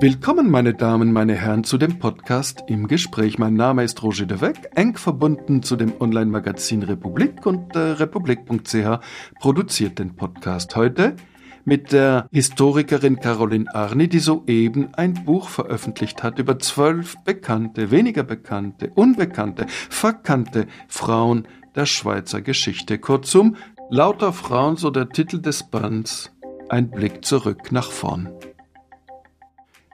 Willkommen, meine Damen, meine Herren, zu dem Podcast im Gespräch. Mein Name ist Roger de Weck, eng verbunden zu dem Online-Magazin Republik und äh, republik.ch produziert den Podcast heute mit der Historikerin Caroline Arni, die soeben ein Buch veröffentlicht hat über zwölf bekannte, weniger bekannte, unbekannte, verkannte Frauen der Schweizer Geschichte. Kurzum, lauter Frauen, so der Titel des Bands, ein Blick zurück nach vorn.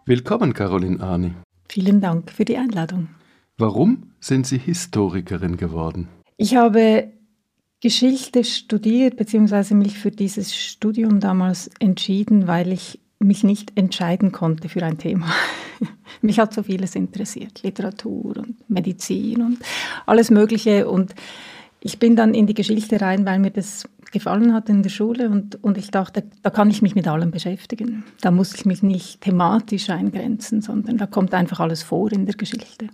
Willkommen, Caroline Arni. Vielen Dank für die Einladung. Warum sind Sie Historikerin geworden? Ich habe Geschichte studiert, beziehungsweise mich für dieses Studium damals entschieden, weil ich mich nicht entscheiden konnte für ein Thema. mich hat so vieles interessiert, Literatur und Medizin und alles Mögliche. Und ich bin dann in die Geschichte rein, weil mir das gefallen hat in der Schule und, und ich dachte, da kann ich mich mit allem beschäftigen. Da muss ich mich nicht thematisch eingrenzen, sondern da kommt einfach alles vor in der Geschichte.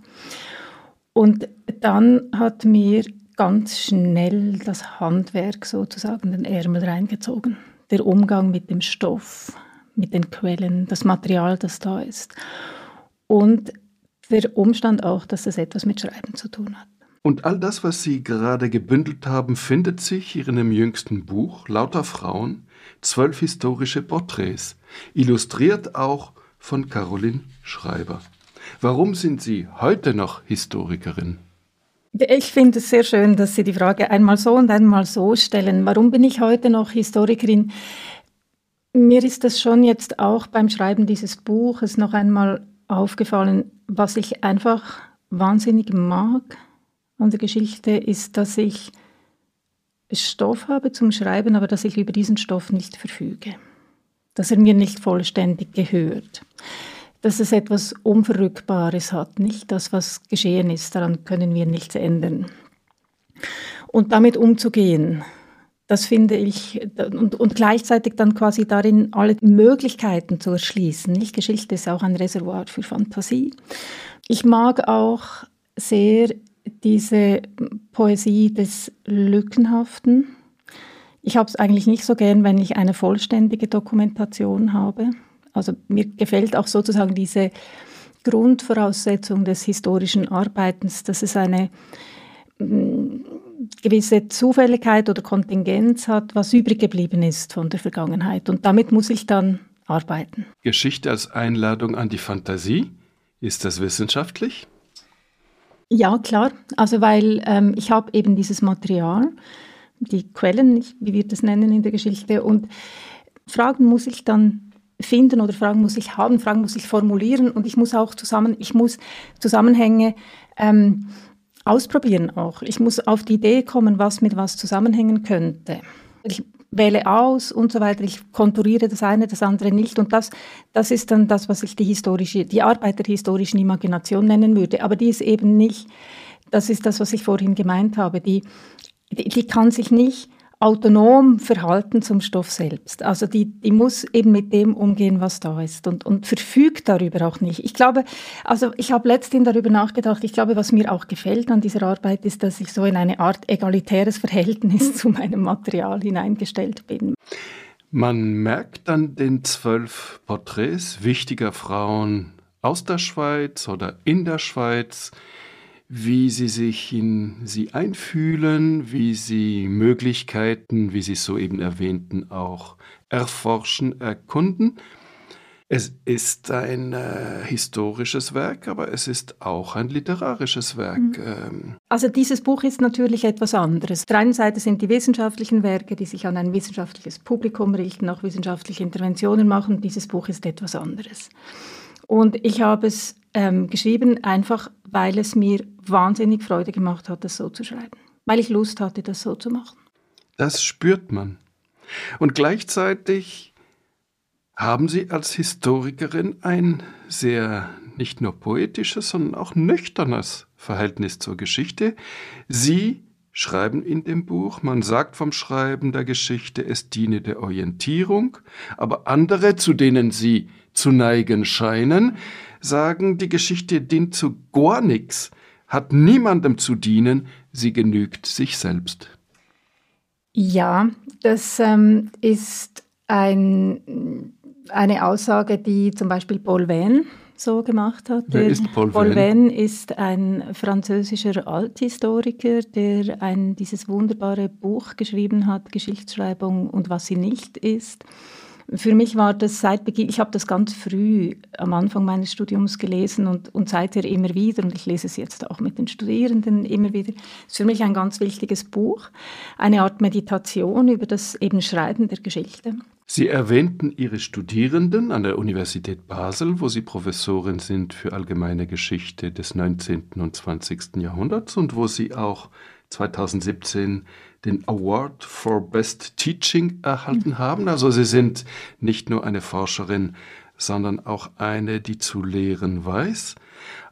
Und dann hat mir ganz schnell das Handwerk sozusagen den Ärmel reingezogen. Der Umgang mit dem Stoff, mit den Quellen, das Material, das da ist. Und der Umstand auch, dass es etwas mit Schreiben zu tun hat. Und all das, was Sie gerade gebündelt haben, findet sich in Ihrem jüngsten Buch Lauter Frauen, zwölf historische Porträts, illustriert auch von Caroline Schreiber. Warum sind Sie heute noch Historikerin? Ich finde es sehr schön, dass Sie die Frage einmal so und einmal so stellen. Warum bin ich heute noch Historikerin? Mir ist das schon jetzt auch beim Schreiben dieses Buches noch einmal aufgefallen, was ich einfach wahnsinnig mag an Geschichte ist, dass ich Stoff habe zum Schreiben, aber dass ich über diesen Stoff nicht verfüge. Dass er mir nicht vollständig gehört. Dass es etwas Unverrückbares hat, nicht das, was geschehen ist, daran können wir nichts ändern. Und damit umzugehen, das finde ich, und, und gleichzeitig dann quasi darin alle Möglichkeiten zu erschließen. Nicht? Geschichte ist auch ein Reservoir für Fantasie. Ich mag auch sehr diese Poesie des Lückenhaften. Ich habe es eigentlich nicht so gern, wenn ich eine vollständige Dokumentation habe. Also mir gefällt auch sozusagen diese Grundvoraussetzung des historischen Arbeitens, dass es eine mm, gewisse Zufälligkeit oder Kontingenz hat, was übrig geblieben ist von der Vergangenheit. Und damit muss ich dann arbeiten. Geschichte als Einladung an die Fantasie, ist das wissenschaftlich? Ja, klar. Also weil ähm, ich habe eben dieses Material, die Quellen, wie wir das nennen in der Geschichte, und Fragen muss ich dann finden oder Fragen muss ich haben, Fragen muss ich formulieren und ich muss auch zusammen, ich muss Zusammenhänge ähm, ausprobieren auch. Ich muss auf die Idee kommen, was mit was zusammenhängen könnte. Ich wähle aus und so weiter. Ich konturiere das eine, das andere nicht. Und das, das ist dann das, was ich die historische, die Arbeit der historischen Imagination nennen würde. Aber die ist eben nicht, das ist das, was ich vorhin gemeint habe, die, die, die kann sich nicht autonom verhalten zum Stoff selbst. Also die, die muss eben mit dem umgehen, was da ist und, und verfügt darüber auch nicht. Ich glaube, also ich habe letztendlich darüber nachgedacht, ich glaube, was mir auch gefällt an dieser Arbeit ist, dass ich so in eine Art egalitäres Verhältnis zu meinem Material hineingestellt bin. Man merkt an den zwölf Porträts wichtiger Frauen aus der Schweiz oder in der Schweiz, wie sie sich in sie einfühlen, wie sie Möglichkeiten, wie Sie es soeben erwähnten, auch erforschen, erkunden. Es ist ein äh, historisches Werk, aber es ist auch ein literarisches Werk. Mhm. Ähm. Also dieses Buch ist natürlich etwas anderes. Auf der einen Seite sind die wissenschaftlichen Werke, die sich an ein wissenschaftliches Publikum richten, auch wissenschaftliche Interventionen machen. Dieses Buch ist etwas anderes. Und ich habe es ähm, geschrieben, einfach weil es mir wahnsinnig Freude gemacht hat, das so zu schreiben. Weil ich Lust hatte, das so zu machen. Das spürt man. Und gleichzeitig haben Sie als Historikerin ein sehr nicht nur poetisches, sondern auch nüchternes Verhältnis zur Geschichte. Sie schreiben in dem Buch, man sagt vom Schreiben der Geschichte, es diene der Orientierung, aber andere, zu denen Sie zu neigen scheinen, sagen, die Geschichte dient zu gar nichts, hat niemandem zu dienen, sie genügt sich selbst. Ja, das ähm, ist ein eine Aussage, die zum Beispiel Paul Venn so gemacht hat. Wer der ist Paul, Paul Venn? ist ein französischer Althistoriker, der ein, dieses wunderbare Buch geschrieben hat, Geschichtsschreibung und was sie nicht ist. Für mich war das seit Beginn, ich habe das ganz früh am Anfang meines Studiums gelesen und, und seither immer wieder, und ich lese es jetzt auch mit den Studierenden immer wieder, ist für mich ein ganz wichtiges Buch, eine Art Meditation über das eben Schreiben der Geschichte. Sie erwähnten Ihre Studierenden an der Universität Basel, wo Sie Professorin sind für allgemeine Geschichte des 19. und 20. Jahrhunderts und wo Sie auch 2017 den Award for Best Teaching erhalten haben. Also Sie sind nicht nur eine Forscherin, sondern auch eine, die zu lehren weiß.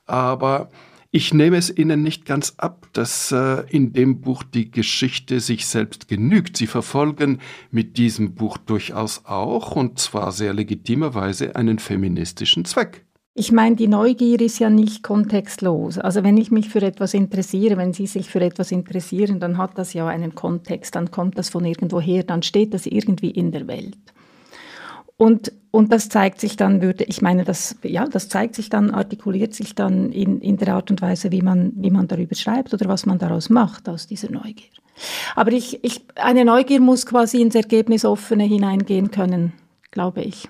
Aber ich nehme es Ihnen nicht ganz ab, dass äh, in dem Buch die Geschichte sich selbst genügt. Sie verfolgen mit diesem Buch durchaus auch, und zwar sehr legitimerweise, einen feministischen Zweck. Ich meine, die Neugier ist ja nicht kontextlos. Also wenn ich mich für etwas interessiere, wenn Sie sich für etwas interessieren, dann hat das ja einen Kontext, dann kommt das von irgendwoher, dann steht das irgendwie in der Welt. Und, und das zeigt sich dann, würde ich meine, das, ja, das zeigt sich dann, artikuliert sich dann in, in der Art und Weise, wie man, wie man darüber schreibt oder was man daraus macht, aus dieser Neugier. Aber ich, ich, eine Neugier muss quasi ins Ergebnisoffene hineingehen können, glaube ich.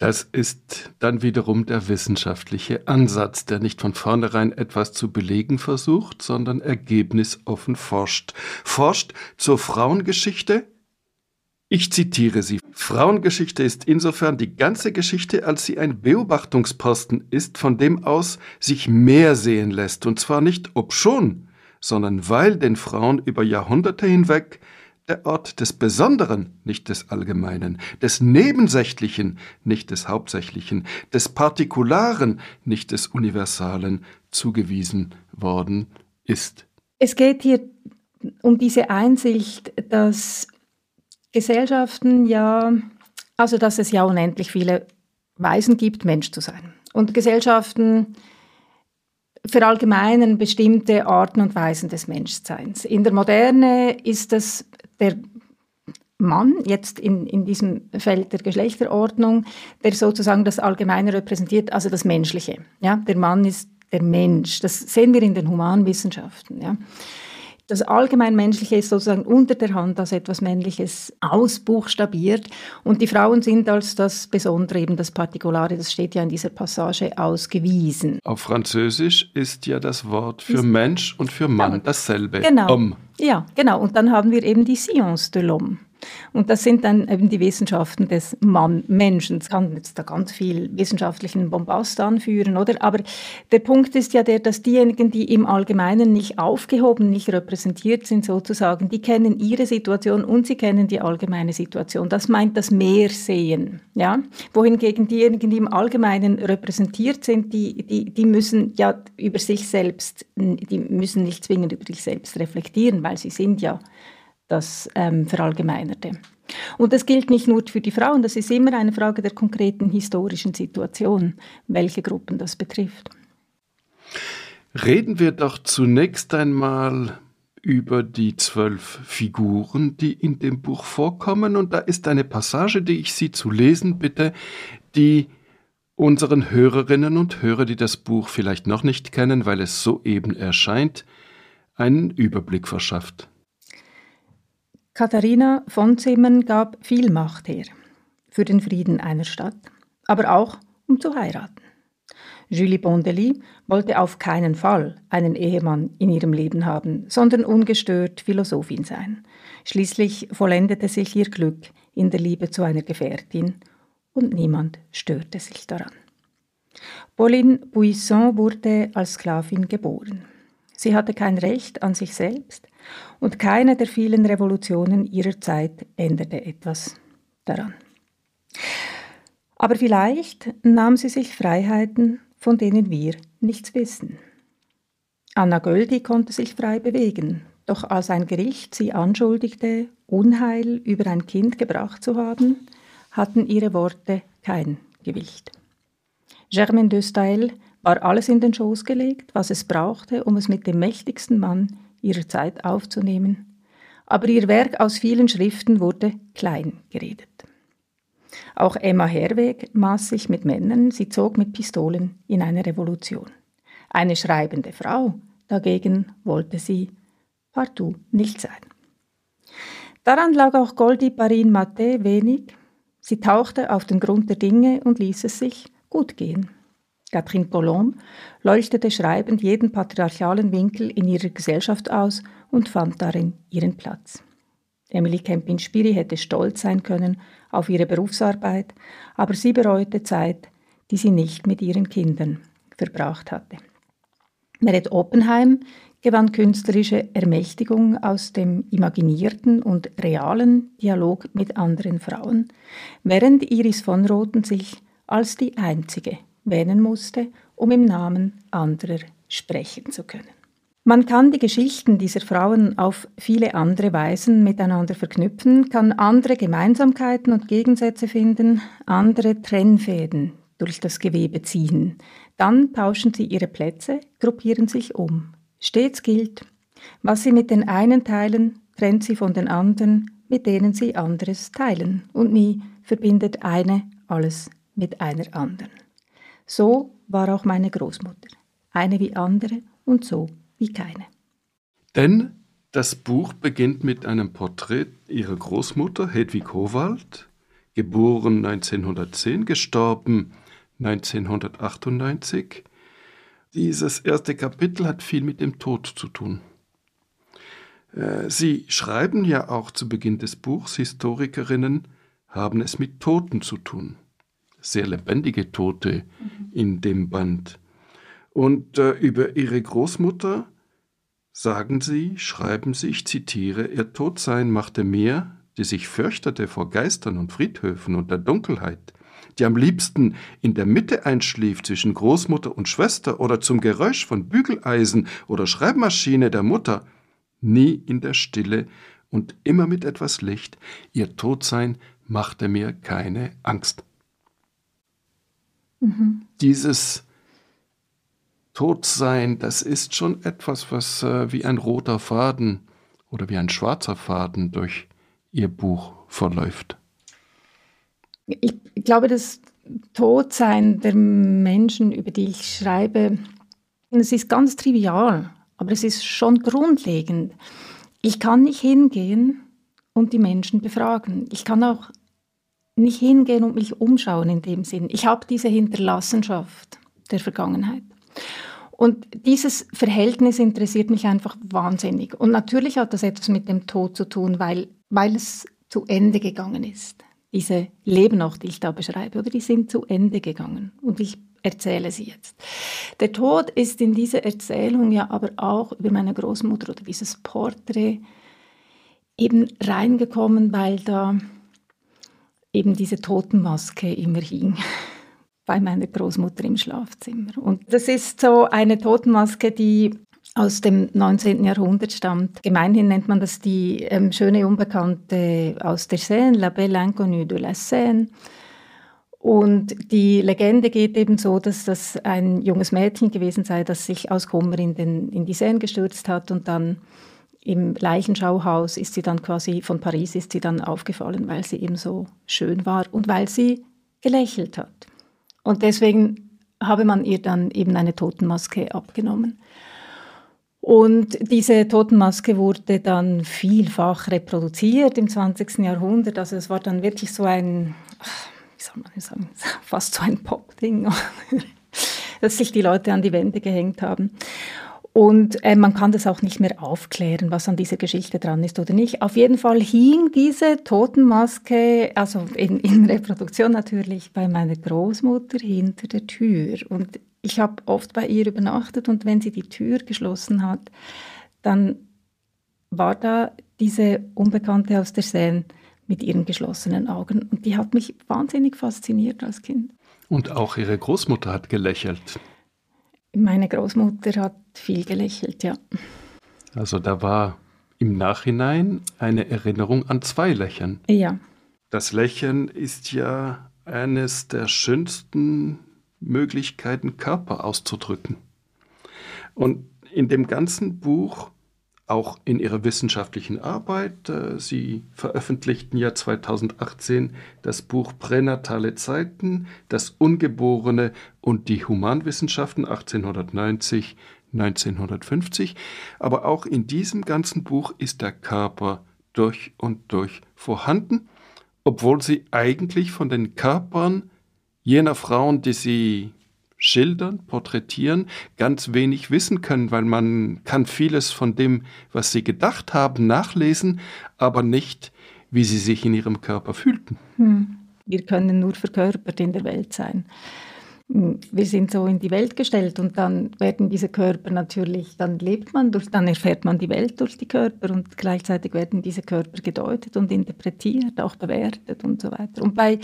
Das ist dann wiederum der wissenschaftliche Ansatz, der nicht von vornherein etwas zu belegen versucht, sondern ergebnisoffen forscht. Forscht zur Frauengeschichte, ich zitiere sie. Frauengeschichte ist insofern die ganze Geschichte, als sie ein Beobachtungsposten ist, von dem aus sich mehr sehen lässt, und zwar nicht obschon, sondern weil den Frauen über Jahrhunderte hinweg der Ort des Besonderen, nicht des Allgemeinen, des Nebensächlichen, nicht des Hauptsächlichen, des Partikularen, nicht des Universalen zugewiesen worden ist. Es geht hier um diese Einsicht, dass Gesellschaften ja, also dass es ja unendlich viele Weisen gibt, Mensch zu sein. Und Gesellschaften verallgemeinern bestimmte Arten und Weisen des Menschseins. In der Moderne ist es der Mann, jetzt in, in diesem Feld der Geschlechterordnung, der sozusagen das Allgemeine repräsentiert, also das Menschliche. Ja? Der Mann ist der Mensch. Das sehen wir in den Humanwissenschaften. Ja? Das Allgemeinmenschliche ist sozusagen unter der Hand als etwas Männliches ausbuchstabiert und die Frauen sind als das Besondere, eben das Partikulare, das steht ja in dieser Passage ausgewiesen. Auf Französisch ist ja das Wort für ist, Mensch und für Mann dasselbe. Genau. Homme. Ja, genau. Und dann haben wir eben die Science de l'homme. Und das sind dann eben die Wissenschaften des Mann Menschen. Es kann jetzt da ganz viel wissenschaftlichen Bombast anführen, oder? Aber der Punkt ist ja der, dass diejenigen, die im Allgemeinen nicht aufgehoben, nicht repräsentiert sind sozusagen, die kennen ihre Situation und sie kennen die allgemeine Situation. Das meint das Mehrsehen, ja? Wohingegen diejenigen, die im Allgemeinen repräsentiert sind, die, die, die müssen ja über sich selbst, die müssen nicht zwingend über sich selbst reflektieren, weil sie sind ja das ähm, Verallgemeinerte. Und das gilt nicht nur für die Frauen, das ist immer eine Frage der konkreten historischen Situation, welche Gruppen das betrifft. Reden wir doch zunächst einmal über die zwölf Figuren, die in dem Buch vorkommen. Und da ist eine Passage, die ich Sie zu lesen bitte, die unseren Hörerinnen und Hörer, die das Buch vielleicht noch nicht kennen, weil es soeben erscheint, einen Überblick verschafft. Katharina von Zimmern gab viel Macht her für den Frieden einer Stadt, aber auch um zu heiraten. Julie Bondely wollte auf keinen Fall einen Ehemann in ihrem Leben haben, sondern ungestört Philosophin sein. Schließlich vollendete sich ihr Glück in der Liebe zu einer Gefährtin und niemand störte sich daran. Pauline Buisson wurde als Sklavin geboren. Sie hatte kein Recht an sich selbst und keine der vielen Revolutionen ihrer Zeit änderte etwas daran. Aber vielleicht nahm sie sich Freiheiten, von denen wir nichts wissen. Anna Göldi konnte sich frei bewegen, doch als ein Gericht sie anschuldigte, Unheil über ein Kind gebracht zu haben, hatten ihre Worte kein Gewicht. Germaine de Stael war alles in den Schoß gelegt, was es brauchte, um es mit dem mächtigsten Mann ihrer Zeit aufzunehmen, aber ihr Werk aus vielen Schriften wurde klein geredet. Auch Emma Herweg maß sich mit Männern, sie zog mit Pistolen in eine Revolution. Eine schreibende Frau dagegen wollte sie partout nicht sein. Daran lag auch Goldie Parin Matte wenig. Sie tauchte auf den Grund der Dinge und ließ es sich gut gehen. Catherine Colomb leuchtete schreibend jeden patriarchalen Winkel in ihrer Gesellschaft aus und fand darin ihren Platz. Emily Kempin-Spiri hätte stolz sein können auf ihre Berufsarbeit, aber sie bereute Zeit, die sie nicht mit ihren Kindern verbracht hatte. Meret Oppenheim gewann künstlerische Ermächtigung aus dem imaginierten und realen Dialog mit anderen Frauen, während Iris von Roten sich als die einzige wähnen musste, um im Namen anderer sprechen zu können. Man kann die Geschichten dieser Frauen auf viele andere Weisen miteinander verknüpfen, kann andere Gemeinsamkeiten und Gegensätze finden, andere Trennfäden durch das Gewebe ziehen. Dann tauschen sie ihre Plätze, gruppieren sich um. Stets gilt, was sie mit den einen teilen, trennt sie von den anderen, mit denen sie anderes teilen. Und nie verbindet eine alles mit einer anderen. So war auch meine Großmutter. Eine wie andere und so wie keine. Denn das Buch beginnt mit einem Porträt ihrer Großmutter Hedwig Howald, geboren 1910, gestorben 1998. Dieses erste Kapitel hat viel mit dem Tod zu tun. Äh, Sie schreiben ja auch zu Beginn des Buchs, Historikerinnen haben es mit Toten zu tun. Sehr lebendige Tote mhm. in dem Band. Und äh, über ihre Großmutter sagen sie, schreiben sie, ich zitiere, ihr Todsein machte mehr, die sich fürchtete vor Geistern und Friedhöfen und der Dunkelheit, die am liebsten in der Mitte einschlief zwischen Großmutter und Schwester oder zum Geräusch von Bügeleisen oder Schreibmaschine der Mutter, nie in der Stille und immer mit etwas Licht, ihr Todsein machte mir keine Angst. Mhm. Dieses Todsein, das ist schon etwas, was äh, wie ein roter Faden oder wie ein schwarzer Faden durch Ihr Buch verläuft. Ich glaube, das Todsein der Menschen, über die ich schreibe, es ist ganz trivial, aber es ist schon grundlegend. Ich kann nicht hingehen und die Menschen befragen. Ich kann auch nicht hingehen und mich umschauen in dem Sinn. Ich habe diese Hinterlassenschaft der Vergangenheit. Und dieses Verhältnis interessiert mich einfach wahnsinnig. Und natürlich hat das etwas mit dem Tod zu tun, weil, weil es zu Ende gegangen ist. Diese Leben auch, die ich da beschreibe, oder die sind zu Ende gegangen. Und ich erzähle sie jetzt. Der Tod ist in diese Erzählung ja aber auch über meine Großmutter oder dieses Porträt eben reingekommen, weil da eben diese Totenmaske immer hing bei meiner Großmutter im Schlafzimmer. Und das ist so eine Totenmaske, die aus dem 19. Jahrhundert stammt. Gemeinhin nennt man das die ähm, schöne Unbekannte aus der Seine, La Belle Inconnue de la Seine. Und die Legende geht eben so, dass das ein junges Mädchen gewesen sei, das sich aus Kummer in, den, in die Seine gestürzt hat und dann im Leichenschauhaus ist sie dann quasi, von Paris ist sie dann aufgefallen, weil sie eben so schön war und weil sie gelächelt hat. Und deswegen habe man ihr dann eben eine Totenmaske abgenommen. Und diese Totenmaske wurde dann vielfach reproduziert im 20. Jahrhundert. Also es war dann wirklich so ein, wie soll man sagen, fast so ein Pop-Ding, dass sich die Leute an die Wände gehängt haben. Und äh, man kann das auch nicht mehr aufklären, was an dieser Geschichte dran ist oder nicht. Auf jeden Fall hing diese Totenmaske, also in, in Reproduktion natürlich, bei meiner Großmutter hinter der Tür. Und ich habe oft bei ihr übernachtet und wenn sie die Tür geschlossen hat, dann war da diese Unbekannte aus der Seine mit ihren geschlossenen Augen. Und die hat mich wahnsinnig fasziniert als Kind. Und auch ihre Großmutter hat gelächelt. Meine Großmutter hat viel gelächelt, ja. Also da war im Nachhinein eine Erinnerung an zwei Lächeln. Ja. Das Lächeln ist ja eines der schönsten Möglichkeiten, Körper auszudrücken. Und in dem ganzen Buch auch in ihrer wissenschaftlichen Arbeit. Äh, Sie veröffentlichten ja 2018 das Buch Pränatale Zeiten, das Ungeborene und die Humanwissenschaften 1890 1950. Aber auch in diesem ganzen Buch ist der Körper durch und durch vorhanden, obwohl Sie eigentlich von den Körpern jener Frauen, die Sie schildern, porträtieren, ganz wenig wissen können, weil man kann vieles von dem, was sie gedacht haben, nachlesen, aber nicht, wie sie sich in ihrem Körper fühlten. Hm. Wir können nur verkörpert in der Welt sein wir sind so in die Welt gestellt und dann werden diese Körper natürlich, dann lebt man durch, dann erfährt man die Welt durch die Körper und gleichzeitig werden diese Körper gedeutet und interpretiert, auch bewertet und so weiter. Und bei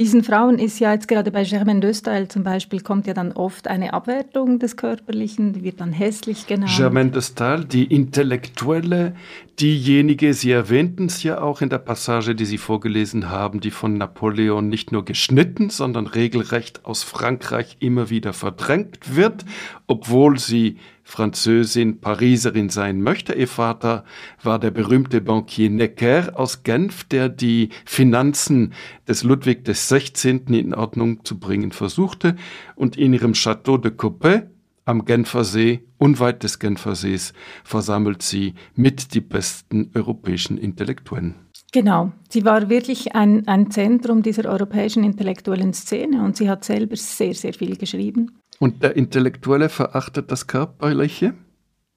diesen Frauen ist ja jetzt gerade bei Germaine de zum Beispiel kommt ja dann oft eine Abwertung des Körperlichen, die wird dann hässlich genannt. Germaine de die Intellektuelle, diejenige, Sie erwähnten es ja auch in der Passage, die Sie vorgelesen haben, die von Napoleon nicht nur geschnitten, sondern regelrecht aus Frankreich immer wieder verdrängt wird, obwohl sie Französin, Pariserin sein möchte. Ihr Vater war der berühmte Bankier Necker aus Genf, der die Finanzen des Ludwig XVI. in Ordnung zu bringen versuchte und in ihrem Château de Coppet am Genfersee, unweit des Genfersees, versammelt sie mit die besten europäischen Intellektuellen. Genau, sie war wirklich ein, ein Zentrum dieser europäischen intellektuellen Szene und sie hat selber sehr, sehr viel geschrieben. Und der Intellektuelle verachtet das Körperliche?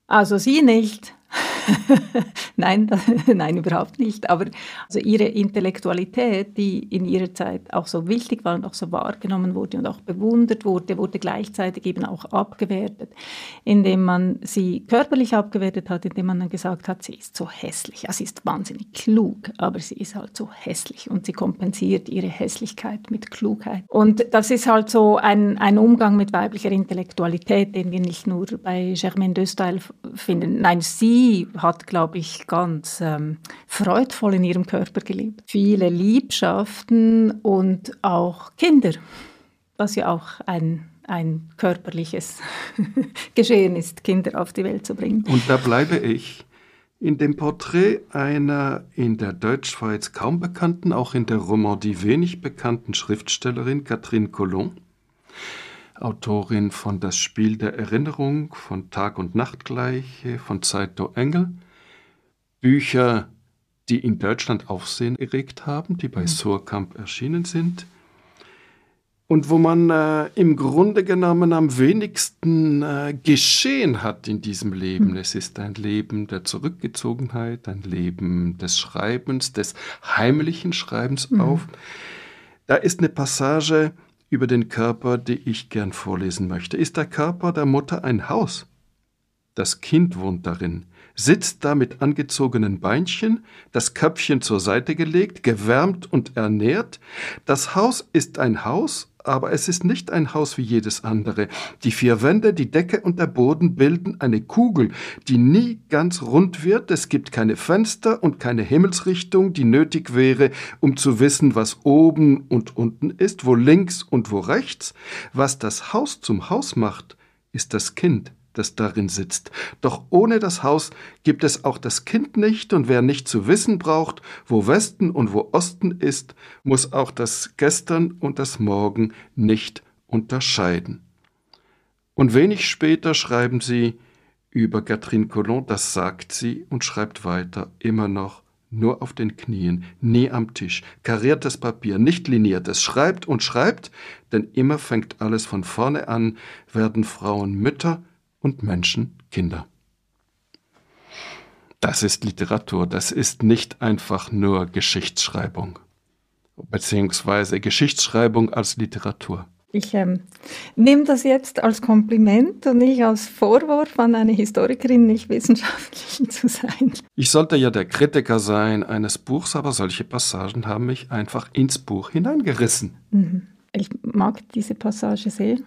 Also sie nicht. nein, nein, überhaupt nicht. Aber also ihre Intellektualität, die in ihrer Zeit auch so wichtig war und auch so wahrgenommen wurde und auch bewundert wurde, wurde gleichzeitig eben auch abgewertet, indem man sie körperlich abgewertet hat, indem man dann gesagt hat, sie ist so hässlich. Ja, sie ist wahnsinnig klug, aber sie ist halt so hässlich und sie kompensiert ihre Hässlichkeit mit Klugheit. Und das ist halt so ein, ein Umgang mit weiblicher Intellektualität, den wir nicht nur bei Germaine de finden. Nein, sie hat, glaube ich, ganz ähm, freudvoll in ihrem Körper gelebt. Viele Liebschaften und auch Kinder, was ja auch ein ein körperliches Geschehen ist, Kinder auf die Welt zu bringen. Und da bleibe ich in dem Porträt einer in der Deutschschweiz kaum bekannten, auch in der Romandie wenig bekannten Schriftstellerin, Catherine Collomb, Autorin von Das Spiel der Erinnerung, von Tag und Nachtgleiche, von Zeito Engel, Bücher, die in Deutschland Aufsehen erregt haben, die bei mhm. Surkamp erschienen sind und wo man äh, im Grunde genommen am wenigsten äh, geschehen hat in diesem Leben. Mhm. Es ist ein Leben der Zurückgezogenheit, ein Leben des Schreibens, des heimlichen Schreibens mhm. auf. Da ist eine Passage über den Körper, die ich gern vorlesen möchte. Ist der Körper der Mutter ein Haus? Das Kind wohnt darin sitzt da mit angezogenen Beinchen, das Köpfchen zur Seite gelegt, gewärmt und ernährt. Das Haus ist ein Haus, aber es ist nicht ein Haus wie jedes andere. Die vier Wände, die Decke und der Boden bilden eine Kugel, die nie ganz rund wird. Es gibt keine Fenster und keine Himmelsrichtung, die nötig wäre, um zu wissen, was oben und unten ist, wo links und wo rechts. Was das Haus zum Haus macht, ist das Kind das darin sitzt. Doch ohne das Haus gibt es auch das Kind nicht, und wer nicht zu wissen braucht, wo Westen und wo Osten ist, muss auch das Gestern und das Morgen nicht unterscheiden. Und wenig später schreiben sie über Catherine Colomb, das sagt sie und schreibt weiter, immer noch nur auf den Knien, nie am Tisch, kariertes Papier, nicht liniertes, schreibt und schreibt, denn immer fängt alles von vorne an, werden Frauen Mütter, und Menschen Kinder. Das ist Literatur, das ist nicht einfach nur Geschichtsschreibung, beziehungsweise Geschichtsschreibung als Literatur. Ich ähm, nehme das jetzt als Kompliment und nicht als Vorwurf an eine Historikerin, nicht wissenschaftlich zu sein. Ich sollte ja der Kritiker sein eines Buchs, aber solche Passagen haben mich einfach ins Buch hineingerissen. Mhm. Ich mag diese Passage sehr.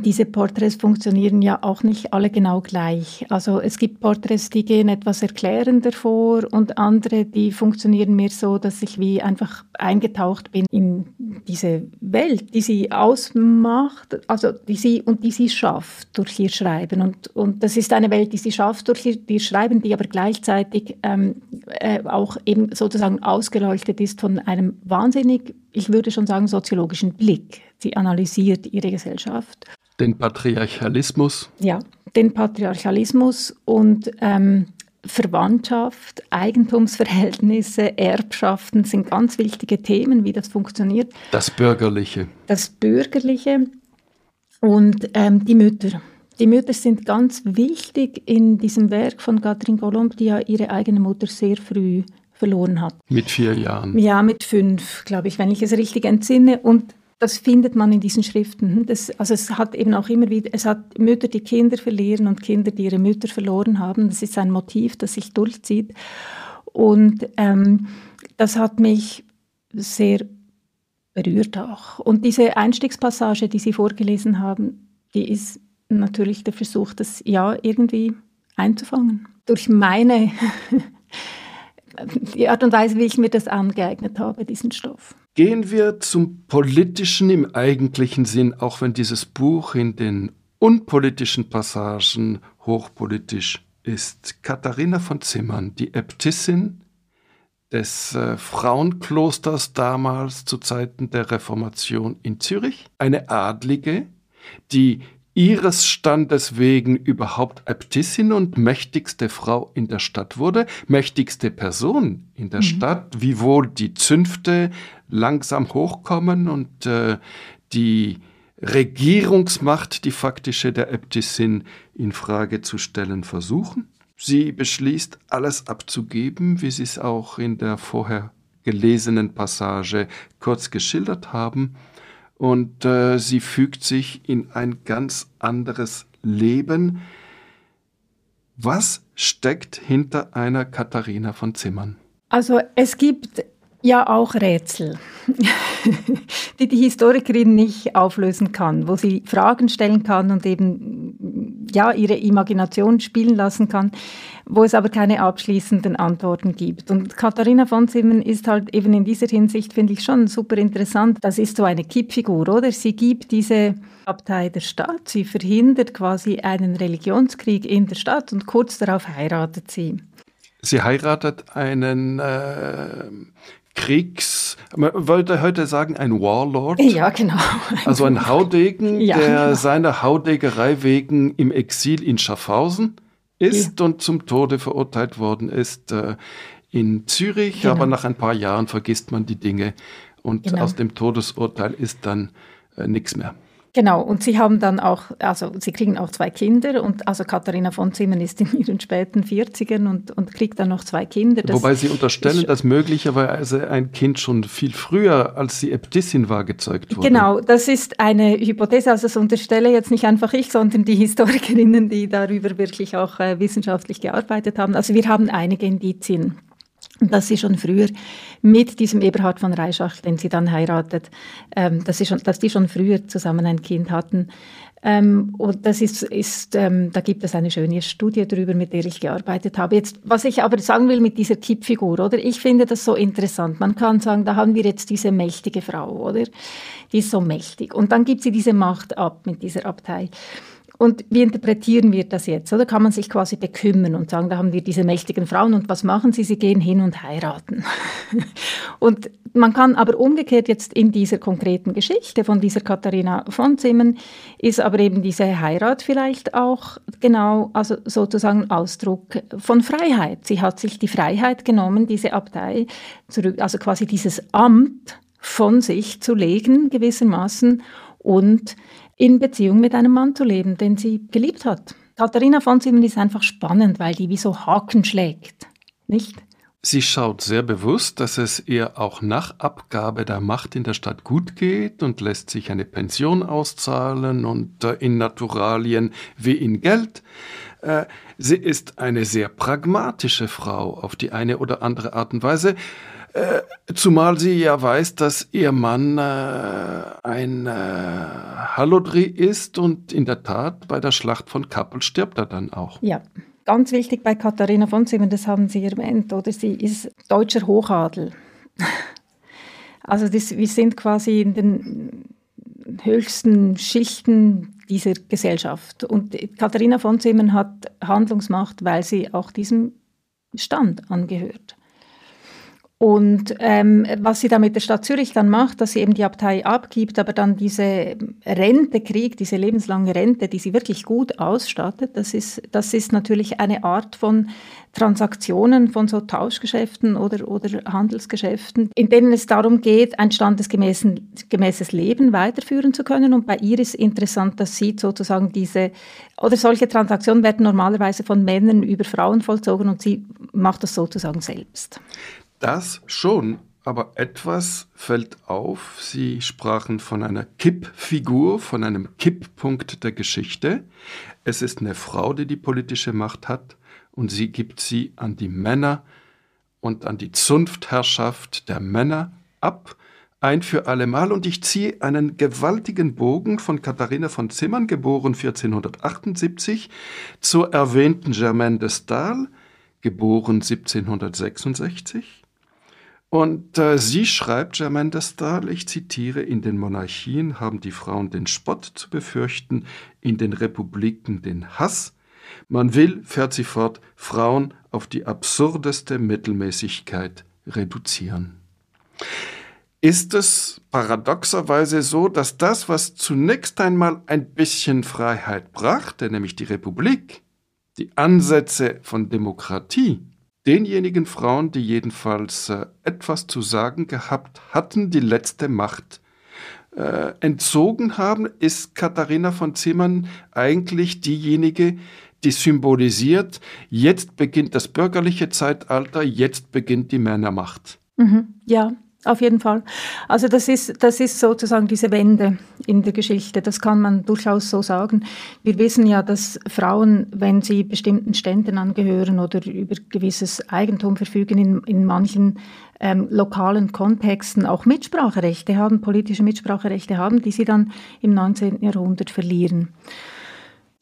Diese Porträts funktionieren ja auch nicht alle genau gleich. Also es gibt Porträts, die gehen etwas erklärender vor und andere, die funktionieren mir so, dass ich wie einfach eingetaucht bin in diese Welt, die sie ausmacht, also die sie und die sie schafft durch ihr Schreiben. Und, und das ist eine Welt, die sie schafft durch ihr, ihr Schreiben, die aber gleichzeitig ähm, äh, auch eben sozusagen ausgeleuchtet ist von einem wahnsinnig, ich würde schon sagen, soziologischen Blick. Sie analysiert ihre Gesellschaft den Patriarchalismus? Ja, den Patriarchalismus und ähm, Verwandtschaft, Eigentumsverhältnisse, Erbschaften sind ganz wichtige Themen, wie das funktioniert. Das Bürgerliche. Das Bürgerliche und ähm, die Mütter. Die Mütter sind ganz wichtig in diesem Werk von Catherine Colomb, die ja ihre eigene Mutter sehr früh verloren hat. Mit vier Jahren. Ja, mit fünf, glaube ich, wenn ich es richtig entsinne. Und das findet man in diesen Schriften. Das, also es hat eben auch immer wieder, es hat Mütter, die Kinder verlieren und Kinder, die ihre Mütter verloren haben. Das ist ein Motiv, das sich durchzieht. Und ähm, das hat mich sehr berührt auch. Und diese Einstiegspassage, die Sie vorgelesen haben, die ist natürlich der Versuch, das ja irgendwie einzufangen. Durch meine, die Art und Weise, wie ich mir das angeeignet habe, diesen Stoff. Gehen wir zum Politischen im eigentlichen Sinn, auch wenn dieses Buch in den unpolitischen Passagen hochpolitisch ist. Katharina von Zimmern, die Äbtissin des äh, Frauenklosters damals zu Zeiten der Reformation in Zürich, eine Adlige, die ihres Standes wegen überhaupt Äbtissin und mächtigste Frau in der Stadt wurde, mächtigste Person in der mhm. Stadt, wiewohl die Zünfte langsam hochkommen und äh, die Regierungsmacht, die faktische der Äbtissin, in Frage zu stellen versuchen. Sie beschließt, alles abzugeben, wie Sie es auch in der vorher gelesenen Passage kurz geschildert haben, und äh, sie fügt sich in ein ganz anderes Leben. Was steckt hinter einer Katharina von Zimmern? Also es gibt ja auch Rätsel, die die Historikerin nicht auflösen kann, wo sie Fragen stellen kann und eben ja ihre Imagination spielen lassen kann wo es aber keine abschließenden Antworten gibt. Und Katharina von Zimmern ist halt eben in dieser Hinsicht, finde ich schon super interessant. Das ist so eine Kippfigur, oder? Sie gibt diese Abtei der Stadt, sie verhindert quasi einen Religionskrieg in der Stadt und kurz darauf heiratet sie. Sie heiratet einen äh, Kriegs, man wollte heute sagen, ein Warlord. Ja, genau. Also ein Haudegen, ja, der genau. seiner Haudegerei wegen im Exil in Schaffhausen ist ja. und zum Tode verurteilt worden ist äh, in Zürich, genau. aber nach ein paar Jahren vergisst man die Dinge und genau. aus dem Todesurteil ist dann äh, nichts mehr. Genau, und sie haben dann auch, also sie kriegen auch zwei Kinder und also Katharina von Zimmern ist in ihren späten 40ern und, und kriegt dann noch zwei Kinder. Das Wobei sie unterstellen, dass möglicherweise ein Kind schon viel früher, als sie Äbtissin war, gezeugt wurde. Genau, das ist eine Hypothese, also das unterstelle jetzt nicht einfach ich, sondern die Historikerinnen, die darüber wirklich auch äh, wissenschaftlich gearbeitet haben. Also wir haben einige Indizien dass sie schon früher mit diesem Eberhard von Reischach, den sie dann heiratet, ähm, dass, sie schon, dass die schon früher zusammen ein Kind hatten. Ähm, und das ist, ist ähm, da gibt es eine schöne Studie darüber, mit der ich gearbeitet habe. Jetzt, was ich aber sagen will mit dieser Kippfigur, oder? Ich finde das so interessant. Man kann sagen, da haben wir jetzt diese mächtige Frau, oder? Die ist so mächtig. Und dann gibt sie diese Macht ab mit dieser Abtei. Und wie interpretieren wir das jetzt? Oder kann man sich quasi bekümmern und sagen, da haben wir diese mächtigen Frauen und was machen sie? Sie gehen hin und heiraten. und man kann aber umgekehrt jetzt in dieser konkreten Geschichte von dieser Katharina von Zimmern ist aber eben diese Heirat vielleicht auch genau, also sozusagen Ausdruck von Freiheit. Sie hat sich die Freiheit genommen, diese Abtei zurück, also quasi dieses Amt von sich zu legen gewissermaßen und in Beziehung mit einem Mann zu leben, den sie geliebt hat. Katharina von Simmel ist einfach spannend, weil die wie so Haken schlägt, nicht? Sie schaut sehr bewusst, dass es ihr auch nach Abgabe der Macht in der Stadt gut geht und lässt sich eine Pension auszahlen und äh, in Naturalien wie in Geld. Äh, sie ist eine sehr pragmatische Frau auf die eine oder andere Art und Weise. Äh, zumal sie ja weiß, dass ihr Mann äh, ein äh, Hallodri ist und in der Tat bei der Schlacht von Kappel stirbt er dann auch. Ja, ganz wichtig bei Katharina von Zimmern, das haben Sie erwähnt, oder sie ist deutscher Hochadel. Also das, wir sind quasi in den höchsten Schichten dieser Gesellschaft. Und Katharina von Zimmern hat Handlungsmacht, weil sie auch diesem Stand angehört. Und ähm, was sie da mit der Stadt Zürich dann macht, dass sie eben die Abtei abgibt, aber dann diese Rente kriegt, diese lebenslange Rente, die sie wirklich gut ausstattet, das ist, das ist natürlich eine Art von Transaktionen, von so Tauschgeschäften oder, oder Handelsgeschäften, in denen es darum geht, ein standesgemäßes Leben weiterführen zu können. Und bei ihr ist interessant, dass sie sozusagen diese, oder solche Transaktionen werden normalerweise von Männern über Frauen vollzogen und sie macht das sozusagen selbst. Das schon, aber etwas fällt auf. Sie sprachen von einer Kippfigur, von einem Kipppunkt der Geschichte. Es ist eine Frau, die die politische Macht hat und sie gibt sie an die Männer und an die Zunftherrschaft der Männer ab, ein für allemal. Und ich ziehe einen gewaltigen Bogen von Katharina von Zimmern, geboren 1478, zur erwähnten Germaine de Stael, geboren 1766 und äh, sie schreibt, Germaine de ich zitiere, in den Monarchien haben die Frauen den Spott zu befürchten, in den Republiken den Hass. Man will, fährt sie fort, Frauen auf die absurdeste Mittelmäßigkeit reduzieren. Ist es paradoxerweise so, dass das, was zunächst einmal ein bisschen Freiheit brachte, nämlich die Republik, die Ansätze von Demokratie, denjenigen Frauen, die jedenfalls äh, etwas zu sagen gehabt hatten, die letzte Macht äh, entzogen haben, ist Katharina von Zimmern eigentlich diejenige, die symbolisiert, jetzt beginnt das bürgerliche Zeitalter, jetzt beginnt die Männermacht. Mhm, ja, auf jeden Fall. Also das ist, das ist sozusagen diese Wende in der Geschichte. Das kann man durchaus so sagen. Wir wissen ja, dass Frauen, wenn sie bestimmten Ständen angehören oder über gewisses Eigentum verfügen, in, in manchen ähm, lokalen Kontexten auch Mitspracherechte haben, politische Mitspracherechte haben, die sie dann im 19. Jahrhundert verlieren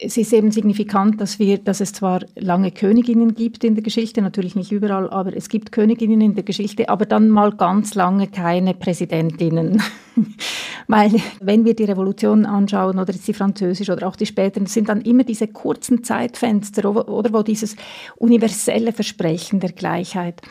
es ist eben signifikant, dass, wir, dass es zwar lange Königinnen gibt in der Geschichte, natürlich nicht überall, aber es gibt Königinnen in der Geschichte, aber dann mal ganz lange keine Präsidentinnen. Weil wenn wir die Revolution anschauen oder die französische oder auch die späteren, sind dann immer diese kurzen Zeitfenster oder wo dieses universelle Versprechen der Gleichheit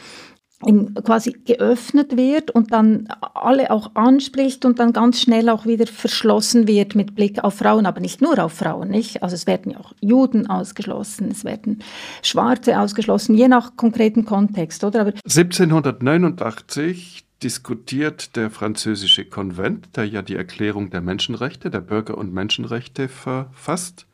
quasi geöffnet wird und dann alle auch anspricht und dann ganz schnell auch wieder verschlossen wird mit Blick auf Frauen, aber nicht nur auf Frauen, nicht? Also es werden ja auch Juden ausgeschlossen, es werden Schwarze ausgeschlossen, je nach konkreten Kontext, oder? Aber 1789 diskutiert der französische Konvent, der ja die Erklärung der Menschenrechte, der Bürger- und Menschenrechte verfasst,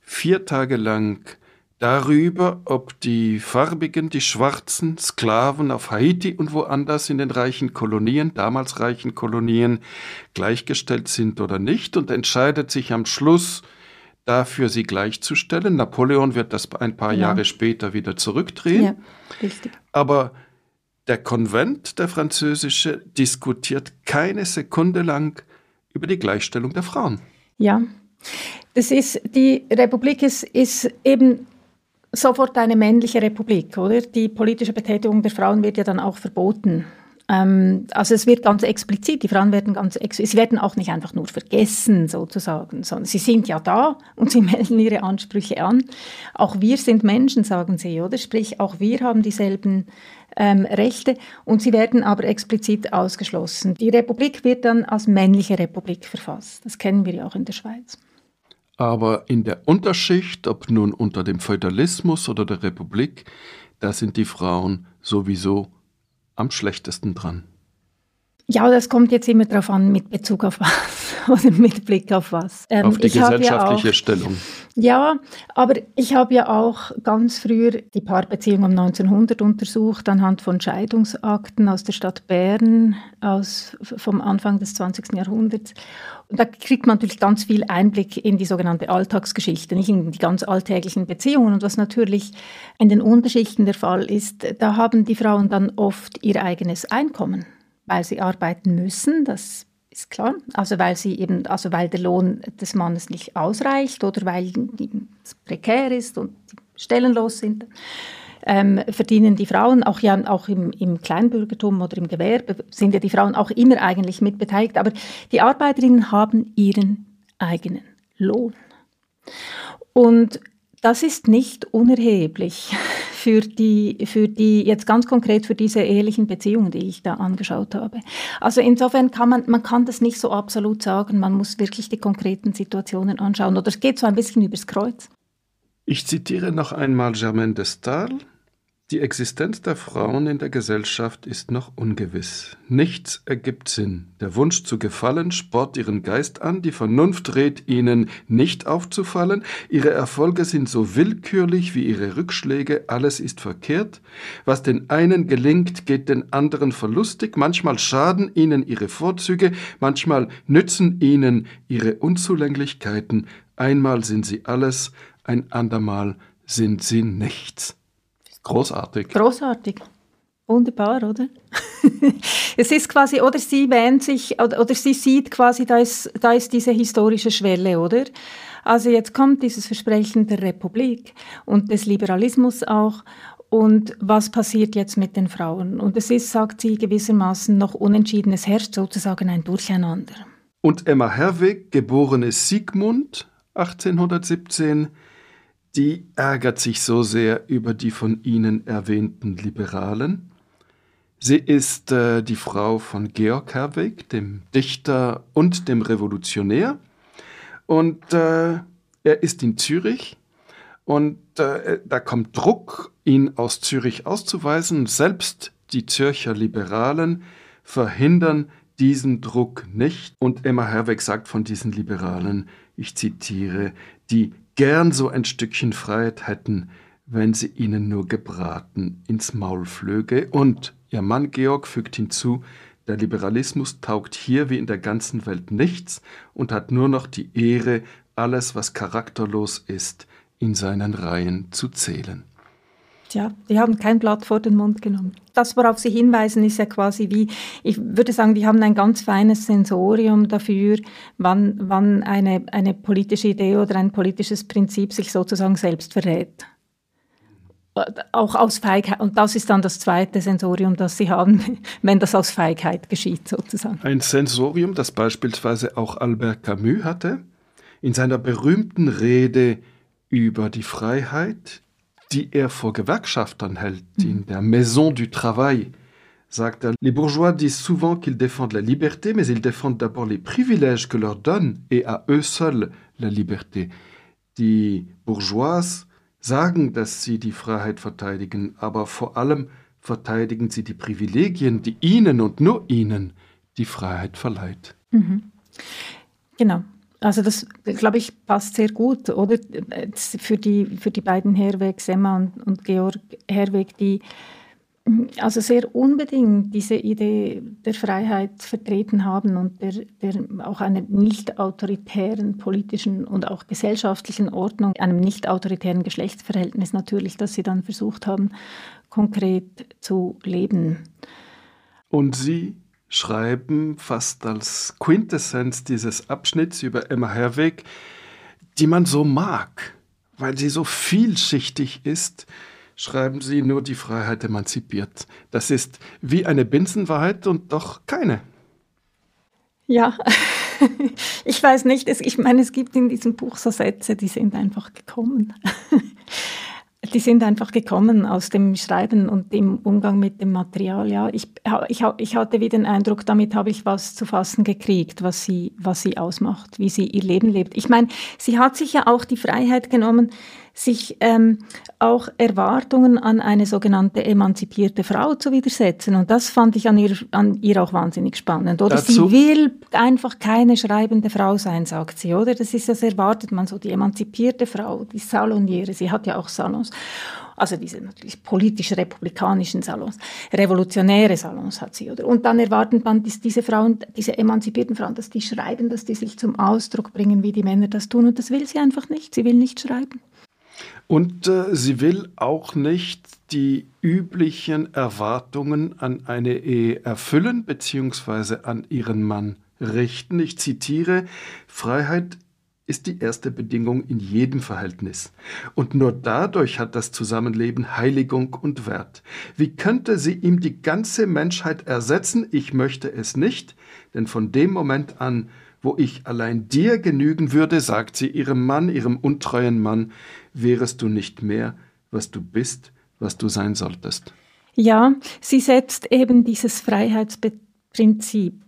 vier Tage lang darüber, ob die Farbigen, die schwarzen Sklaven auf Haiti und woanders in den reichen Kolonien, damals reichen Kolonien, gleichgestellt sind oder nicht und entscheidet sich am Schluss dafür, sie gleichzustellen. Napoleon wird das ein paar ja. Jahre später wieder zurückdrehen. Ja, richtig. Aber der Konvent, der französische, diskutiert keine Sekunde lang über die Gleichstellung der Frauen. Ja, das ist, die Republik ist, ist eben sofort eine männliche Republik, oder? Die politische Betätigung der Frauen wird ja dann auch verboten. Ähm, also es wird ganz explizit, die Frauen werden ganz explizit, sie werden auch nicht einfach nur vergessen sozusagen, sondern sie sind ja da und sie melden ihre Ansprüche an. Auch wir sind Menschen, sagen sie, oder? Sprich, auch wir haben dieselben ähm, Rechte und sie werden aber explizit ausgeschlossen. Die Republik wird dann als männliche Republik verfasst. Das kennen wir ja auch in der Schweiz. Aber in der Unterschicht, ob nun unter dem Feudalismus oder der Republik, da sind die Frauen sowieso am schlechtesten dran. Ja, das kommt jetzt immer darauf an, mit Bezug auf was. oder mit Blick auf was? Ähm, auf die gesellschaftliche ja auch, Stellung. Ja, aber ich habe ja auch ganz früher die Paarbeziehung um 1900 untersucht, anhand von Scheidungsakten aus der Stadt Bern aus, vom Anfang des 20. Jahrhunderts. Und da kriegt man natürlich ganz viel Einblick in die sogenannte Alltagsgeschichte, nicht in die ganz alltäglichen Beziehungen. Und was natürlich in den Unterschichten der Fall ist, da haben die Frauen dann oft ihr eigenes Einkommen, weil sie arbeiten müssen. Das ist klar. Also weil sie eben, also weil der Lohn des Mannes nicht ausreicht oder weil es prekär ist und die stellenlos sind. Ähm, verdienen die Frauen, auch ja auch im, im, Kleinbürgertum oder im Gewerbe, sind ja die Frauen auch immer eigentlich mitbeteiligt, aber die Arbeiterinnen haben ihren eigenen Lohn. Und das ist nicht unerheblich für die, für die, jetzt ganz konkret für diese ehelichen Beziehungen, die ich da angeschaut habe. Also insofern kann man, man kann das nicht so absolut sagen, man muss wirklich die konkreten Situationen anschauen oder es geht so ein bisschen übers Kreuz. Ich zitiere noch einmal Germaine de Stael, die Existenz der Frauen in der Gesellschaft ist noch ungewiss. Nichts ergibt Sinn. Der Wunsch zu gefallen spornt ihren Geist an, die Vernunft rät ihnen, nicht aufzufallen, ihre Erfolge sind so willkürlich wie ihre Rückschläge, alles ist verkehrt. Was den einen gelingt, geht den anderen verlustig, manchmal schaden ihnen ihre Vorzüge, manchmal nützen ihnen ihre Unzulänglichkeiten, einmal sind sie alles, ein andermal sind sie nichts. Großartig. Großartig. Wunderbar, oder? es ist quasi, oder sie wähnt sich, oder, oder sie sieht quasi, da ist, da ist diese historische Schwelle, oder? Also jetzt kommt dieses Versprechen der Republik und des Liberalismus auch. Und was passiert jetzt mit den Frauen? Und es ist, sagt sie gewissermaßen, noch unentschieden. Es herrscht sozusagen ein Durcheinander. Und Emma Herwig, geborene Siegmund, 1817, die ärgert sich so sehr über die von Ihnen erwähnten Liberalen. Sie ist äh, die Frau von Georg Herweg, dem Dichter und dem Revolutionär. Und äh, er ist in Zürich und äh, da kommt Druck, ihn aus Zürich auszuweisen. Selbst die Zürcher Liberalen verhindern diesen Druck nicht. Und Emma Herweg sagt von diesen Liberalen, ich zitiere, die gern so ein Stückchen Freiheit hätten, wenn sie ihnen nur gebraten ins Maul flöge. Und ihr Mann Georg fügt hinzu, der Liberalismus taugt hier wie in der ganzen Welt nichts und hat nur noch die Ehre, alles, was charakterlos ist, in seinen Reihen zu zählen. Tja, die haben kein Blatt vor den Mund genommen. Das, worauf Sie hinweisen, ist ja quasi wie, ich würde sagen, die haben ein ganz feines Sensorium dafür, wann, wann eine, eine politische Idee oder ein politisches Prinzip sich sozusagen selbst verrät. Auch aus Feigheit. Und das ist dann das zweite Sensorium, das Sie haben, wenn das aus Feigheit geschieht, sozusagen. Ein Sensorium, das beispielsweise auch Albert Camus hatte, in seiner berühmten Rede über die Freiheit, die er vor Gewerkschaftern hält, in der Maison du Travail, sagt er, les bourgeois disent souvent qu'ils défendent la liberté, mais ils défendent d'abord les privilèges que leur donne et à eux seuls la liberté. Die Bourgeois sagen, dass sie die Freiheit verteidigen, aber vor allem verteidigen sie die Privilegien, die ihnen und nur ihnen die Freiheit verleiht. Mhm. Genau. Also das, glaube ich, passt sehr gut, oder? Für die, für die beiden Herweg, Semma und, und Georg Herweg, die also sehr unbedingt diese Idee der Freiheit vertreten haben und der, der auch einer nicht autoritären politischen und auch gesellschaftlichen Ordnung, einem nicht autoritären Geschlechtsverhältnis natürlich, das sie dann versucht haben, konkret zu leben. Und Sie schreiben, fast als Quintessenz dieses Abschnitts über Emma Herweg, die man so mag, weil sie so vielschichtig ist, schreiben sie nur die Freiheit emanzipiert. Das ist wie eine Binsenwahrheit und doch keine. Ja, ich weiß nicht, ich meine, es gibt in diesem Buch so Sätze, die sind einfach gekommen. Die sind einfach gekommen aus dem Schreiben und dem Umgang mit dem Material. Ja, ich, ich, ich hatte wie den Eindruck, damit habe ich was zu fassen gekriegt, was sie, was sie ausmacht, wie sie ihr Leben lebt. Ich meine, sie hat sich ja auch die Freiheit genommen, sich ähm, auch Erwartungen an eine sogenannte emanzipierte Frau zu widersetzen. Und das fand ich an ihr, an ihr auch wahnsinnig spannend. Oder Dazu? sie will einfach keine schreibende Frau sein, sagt sie. Oder das ist das erwartet man so die emanzipierte Frau, die Saloniere. Sie hat ja auch Salons also diese natürlich politisch-republikanischen Salons, revolutionäre Salons hat sie. Oder? Und dann erwartet man, dass diese Frauen, diese emanzipierten Frauen, dass die schreiben, dass die sich zum Ausdruck bringen, wie die Männer das tun. Und das will sie einfach nicht. Sie will nicht schreiben. Und äh, sie will auch nicht die üblichen Erwartungen an eine Ehe erfüllen, beziehungsweise an ihren Mann richten. Ich zitiere, Freiheit ist die erste Bedingung in jedem Verhältnis. Und nur dadurch hat das Zusammenleben Heiligung und Wert. Wie könnte sie ihm die ganze Menschheit ersetzen? Ich möchte es nicht, denn von dem Moment an, wo ich allein dir genügen würde, sagt sie ihrem Mann, ihrem untreuen Mann, wärest du nicht mehr, was du bist, was du sein solltest. Ja, sie setzt eben dieses Freiheitsbedürfnis Prinzip,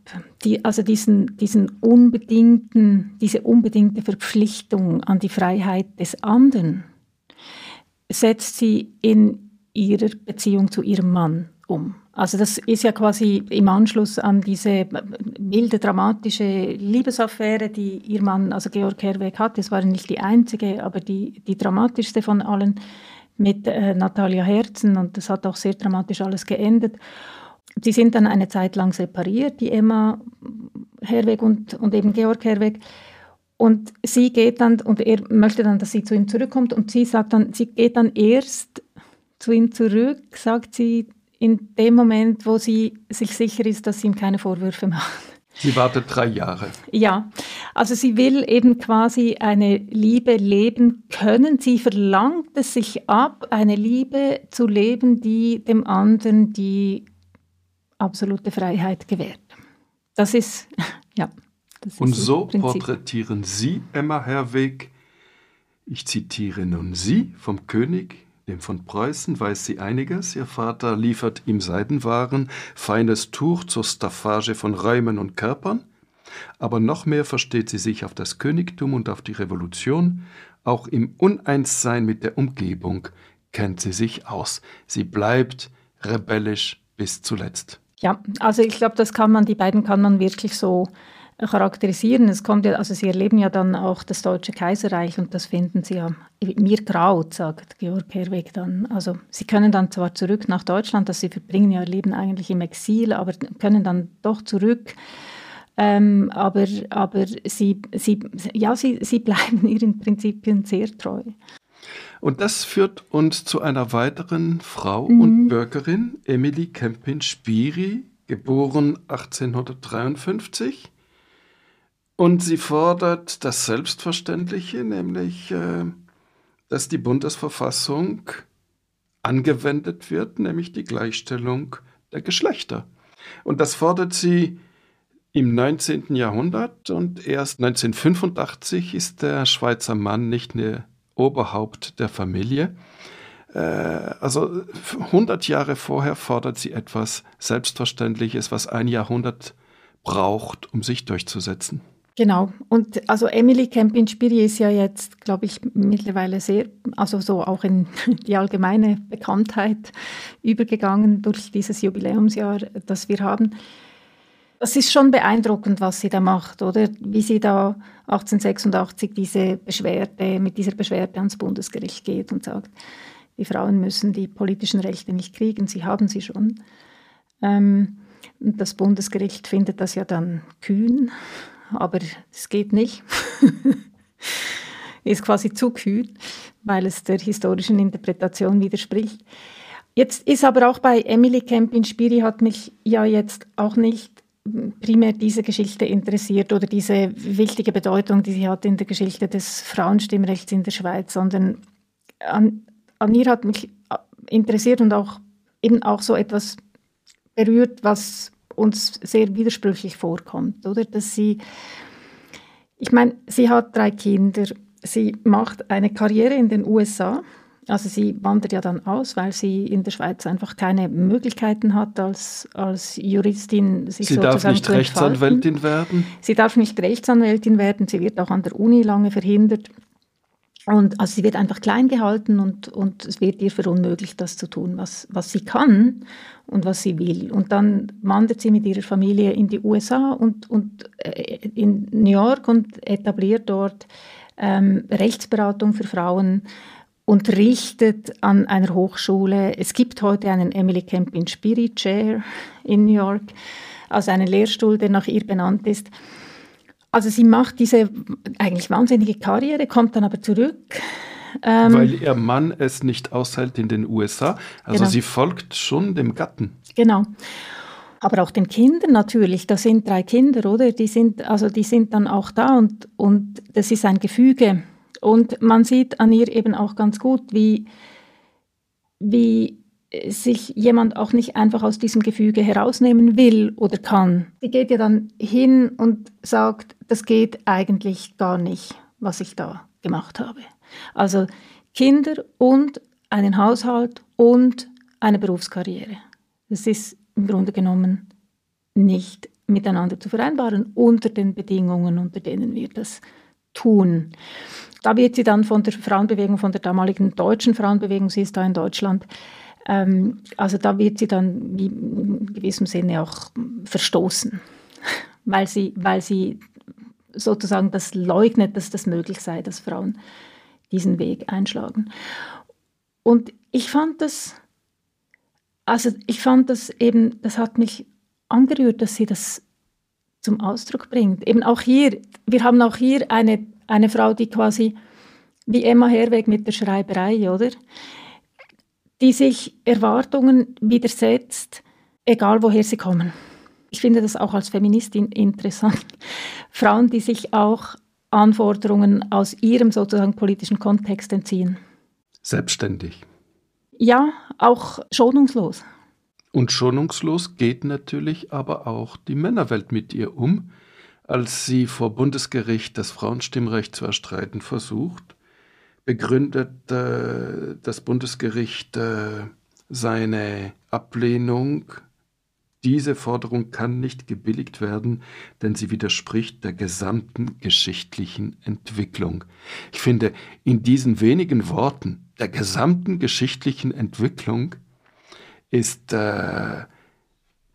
die, also diesen, diesen unbedingten, diese unbedingte Verpflichtung an die Freiheit des anderen, setzt sie in ihrer Beziehung zu ihrem Mann um. Also das ist ja quasi im Anschluss an diese wilde, dramatische Liebesaffäre, die ihr Mann, also Georg Herweg hat. Das war nicht die einzige, aber die, die dramatischste von allen mit äh, Natalia Herzen und das hat auch sehr dramatisch alles geendet. Sie sind dann eine Zeit lang separiert, die Emma Herweg und, und eben Georg Herweg. Und sie geht dann, und er möchte dann, dass sie zu ihm zurückkommt, und sie sagt dann, sie geht dann erst zu ihm zurück, sagt sie, in dem Moment, wo sie sich sicher ist, dass sie ihm keine Vorwürfe macht. Sie wartet drei Jahre. Ja, also sie will eben quasi eine Liebe leben können. Sie verlangt es sich ab, eine Liebe zu leben, die dem anderen die absolute Freiheit gewährt. Das ist, ja. Das Und ist so porträtieren Sie, Emma Herweg, ich zitiere nun Sie vom König, dem von Preußen weiß sie einiges. Ihr Vater liefert ihm Seidenwaren, feines Tuch zur Staffage von Räumen und Körpern. Aber noch mehr versteht sie sich auf das Königtum und auf die Revolution. Auch im Uneinssein mit der Umgebung kennt sie sich aus. Sie bleibt rebellisch bis zuletzt. Ja, also ich glaube, das kann man, die beiden kann man wirklich so charakterisieren. Es kommt ja, also sie erleben ja dann auch das Deutsche Kaiserreich und das finden sie ja mir graut, sagt Georg Herweg dann. Also sie können dann zwar zurück nach Deutschland, dass sie verbringen ja ihr Leben eigentlich im Exil, aber können dann doch zurück. Ähm, aber aber sie, sie, ja, sie, sie bleiben ihren Prinzipien sehr treu. Und das führt uns zu einer weiteren Frau mhm. und Bürgerin, Emily Kempin-Spiri, geboren 1853. Und sie fordert das Selbstverständliche, nämlich, äh, dass die Bundesverfassung angewendet wird, nämlich die Gleichstellung der Geschlechter. Und das fordert sie im 19. Jahrhundert und erst 1985 ist der Schweizer Mann nicht mehr Oberhaupt der Familie. Äh, also 100 Jahre vorher fordert sie etwas Selbstverständliches, was ein Jahrhundert braucht, um sich durchzusetzen. Genau. Und also Emily Kempin-Spiri ist ja jetzt, glaube ich, mittlerweile sehr, also so auch in die allgemeine Bekanntheit übergegangen durch dieses Jubiläumsjahr, das wir haben. Das ist schon beeindruckend, was sie da macht, oder? Wie sie da 1886 diese Beschwerde, mit dieser Beschwerde ans Bundesgericht geht und sagt, die Frauen müssen die politischen Rechte nicht kriegen, sie haben sie schon. Ähm, das Bundesgericht findet das ja dann kühn, aber es geht nicht. ist quasi zu kühn, weil es der historischen Interpretation widerspricht. Jetzt ist aber auch bei Emily Kempin-Spiri hat mich ja jetzt auch nicht primär diese Geschichte interessiert oder diese wichtige Bedeutung, die sie hat in der Geschichte des Frauenstimmrechts in der Schweiz, sondern an, an ihr hat mich interessiert und auch eben auch so etwas berührt, was uns sehr widersprüchlich vorkommt, oder? Dass sie, ich meine, sie hat drei Kinder, sie macht eine Karriere in den USA, also sie wandert ja dann aus, weil sie in der Schweiz einfach keine Möglichkeiten hat, als, als Juristin sich sie sozusagen darf nicht zu Rechtsanwältin werden? Sie darf nicht Rechtsanwältin werden, sie wird auch an der Uni lange verhindert. Und also sie wird einfach klein gehalten und, und es wird ihr verunmöglicht, das zu tun, was, was sie kann und was sie will. Und dann wandert sie mit ihrer Familie in die USA und, und äh, in New York und etabliert dort ähm, Rechtsberatung für Frauen, unterrichtet an einer Hochschule. Es gibt heute einen Emily Campin Spirit Chair in New York, also einen Lehrstuhl, der nach ihr benannt ist. Also sie macht diese eigentlich wahnsinnige Karriere, kommt dann aber zurück. Ähm, Weil ihr Mann es nicht aushält in den USA. Also genau. sie folgt schon dem Gatten. Genau. Aber auch den Kindern natürlich. Da sind drei Kinder, oder? Die sind, also die sind dann auch da und, und das ist ein Gefüge. Und man sieht an ihr eben auch ganz gut, wie, wie sich jemand auch nicht einfach aus diesem Gefüge herausnehmen will oder kann. Sie geht ja dann hin und sagt, das geht eigentlich gar nicht, was ich da gemacht habe. Also Kinder und einen Haushalt und eine Berufskarriere. Das ist im Grunde genommen nicht miteinander zu vereinbaren unter den Bedingungen, unter denen wir das tun. Da wird sie dann von der Frauenbewegung, von der damaligen deutschen Frauenbewegung, sie ist da in Deutschland, also da wird sie dann in gewissem Sinne auch verstoßen, weil sie, weil sie sozusagen das leugnet, dass das möglich sei, dass Frauen diesen Weg einschlagen. Und ich fand das, also ich fand das eben, das hat mich angerührt, dass sie das zum Ausdruck bringt. Eben auch hier, wir haben auch hier eine, eine Frau, die quasi wie Emma Herweg mit der Schreiberei, oder? Die sich Erwartungen widersetzt, egal woher sie kommen. Ich finde das auch als Feministin interessant. Frauen, die sich auch Anforderungen aus ihrem sozusagen politischen Kontext entziehen. Selbstständig. Ja, auch schonungslos. Und schonungslos geht natürlich aber auch die Männerwelt mit ihr um, als sie vor Bundesgericht das Frauenstimmrecht zu erstreiten versucht begründet das Bundesgericht äh, seine Ablehnung. Diese Forderung kann nicht gebilligt werden, denn sie widerspricht der gesamten geschichtlichen Entwicklung. Ich finde, in diesen wenigen Worten der gesamten geschichtlichen Entwicklung ist äh,